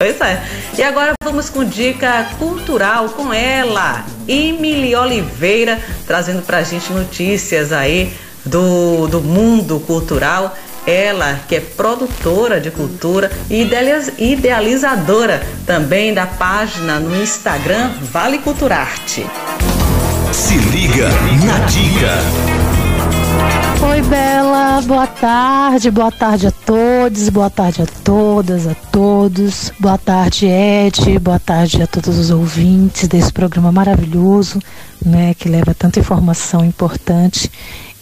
Pois é. E agora vamos com dica cultural com ela, Emily Oliveira, trazendo pra gente notícias aí do, do mundo cultural. Ela que é produtora de cultura e idealizadora também da página no Instagram Vale Culturarte. Se liga na dica. Oi, Bela. Boa tarde. Boa tarde a todos. Boa tarde a todas, a todos. Boa tarde, Ed. Boa tarde a todos os ouvintes desse programa maravilhoso, né, que leva tanta informação importante.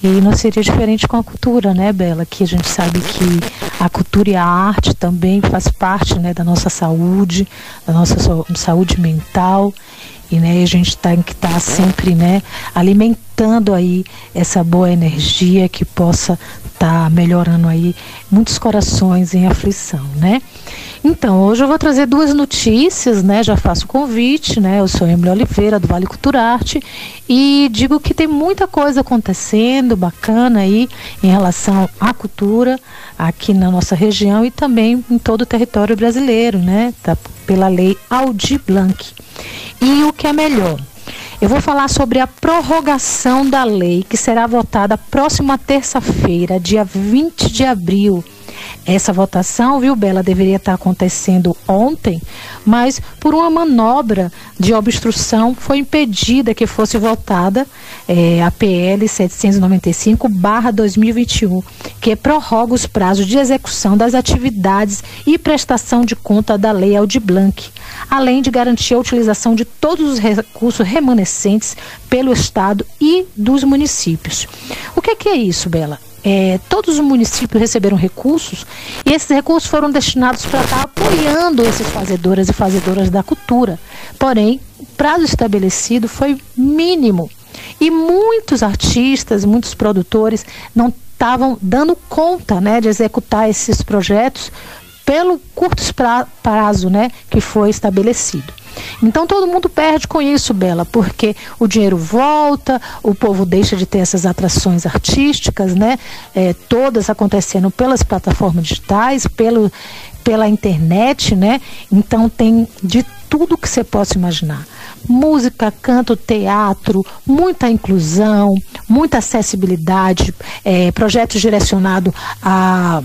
E não seria diferente com a cultura, né, Bela? Que a gente sabe que a cultura e a arte também faz parte, né, da nossa saúde, da nossa saúde mental e né, a gente tem que estar tá sempre né, alimentando aí essa boa energia que possa estar tá melhorando aí muitos corações em aflição, né? Então, hoje eu vou trazer duas notícias, né? Já faço o convite, né? Eu sou Emily Oliveira, do Vale Culturarte, e digo que tem muita coisa acontecendo bacana aí em relação à cultura aqui na nossa região e também em todo o território brasileiro, né? Tá, pela lei Aldir Blanc. E o que é melhor? Eu vou falar sobre a prorrogação da lei que será votada próxima terça-feira, dia 20 de abril essa votação, viu, Bela, deveria estar acontecendo ontem, mas por uma manobra de obstrução foi impedida que fosse votada é, a PL 795/2021, que prorroga os prazos de execução das atividades e prestação de conta da Lei Aldir Blanc, além de garantir a utilização de todos os recursos remanescentes pelo Estado e dos municípios. O que é, que é isso, Bela? É, todos os municípios receberam recursos e esses recursos foram destinados para estar apoiando esses fazedoras e fazedoras da cultura. Porém, o prazo estabelecido foi mínimo e muitos artistas, muitos produtores não estavam dando conta né, de executar esses projetos pelo curto prazo né, que foi estabelecido. Então todo mundo perde com isso, Bela, porque o dinheiro volta, o povo deixa de ter essas atrações artísticas, né? É, todas acontecendo pelas plataformas digitais, pelo, pela internet, né? Então tem de tudo que você possa imaginar. Música, canto, teatro, muita inclusão, muita acessibilidade, é, projetos direcionados a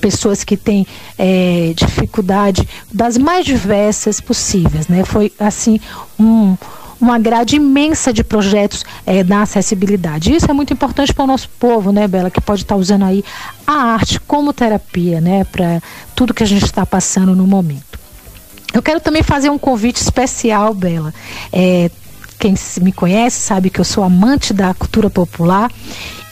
pessoas que têm é, dificuldade das mais diversas possíveis, né? Foi assim um uma grade imensa de projetos é, na acessibilidade. Isso é muito importante para o nosso povo, né, Bela, que pode estar tá usando aí a arte como terapia, né, para tudo que a gente está passando no momento. Eu quero também fazer um convite especial, Bela. É, quem me conhece sabe que eu sou amante da cultura popular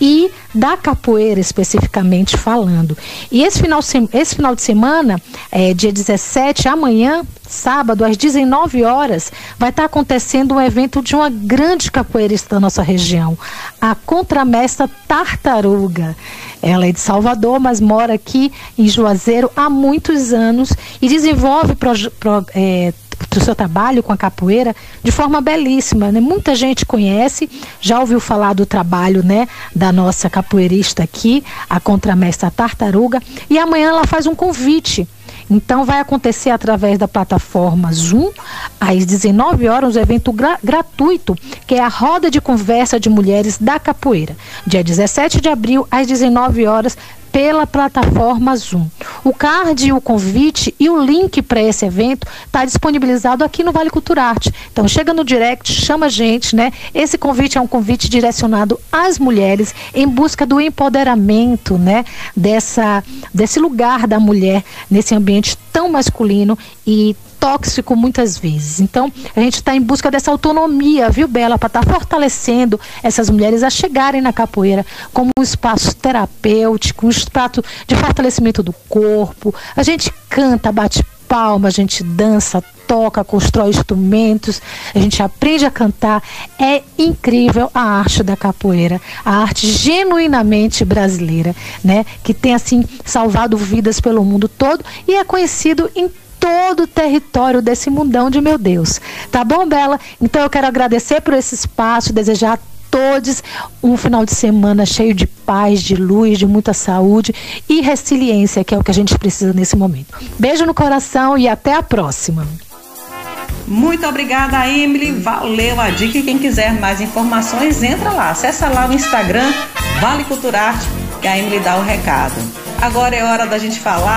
e da capoeira especificamente falando. E esse final, esse final de semana, é, dia 17, amanhã, sábado, às 19 horas, vai estar acontecendo um evento de uma grande capoeirista da nossa região, a contramestra Tartaruga. Ela é de Salvador, mas mora aqui em Juazeiro há muitos anos e desenvolve pro, é, do seu trabalho com a capoeira de forma belíssima, né? Muita gente conhece, já ouviu falar do trabalho, né, da nossa capoeirista aqui, a contramestra Tartaruga, e amanhã ela faz um convite então vai acontecer através da plataforma Zoom, às 19 horas, um evento gra gratuito, que é a roda de conversa de mulheres da capoeira. Dia 17 de abril, às 19 horas, pela plataforma Zoom. O card, o convite e o link para esse evento está disponibilizado aqui no Vale Culturarte. Então chega no direct, chama a gente, né? Esse convite é um convite direcionado às mulheres em busca do empoderamento, né? Dessa, desse lugar da mulher nesse ambiente tão masculino e tóxico muitas vezes. Então, a gente está em busca dessa autonomia, viu, Bela, para estar tá fortalecendo essas mulheres a chegarem na capoeira como um espaço terapêutico, um espaço de fortalecimento do corpo. A gente canta, bate palma, a gente dança, toca, constrói instrumentos, a gente aprende a cantar. É incrível a arte da capoeira, a arte genuinamente brasileira, né? Que tem assim salvado vidas pelo mundo todo e é conhecido em todo o território desse mundão de meu Deus. Tá bom, Bela? Então eu quero agradecer por esse espaço, desejar todos um final de semana cheio de paz, de luz, de muita saúde e resiliência, que é o que a gente precisa nesse momento. Beijo no coração e até a próxima. Muito obrigada, Emily. Valeu a dica. E quem quiser mais informações, entra lá. Acessa lá no Instagram, Vale Culturarte, que a Emily dá o recado. Agora é hora da gente falar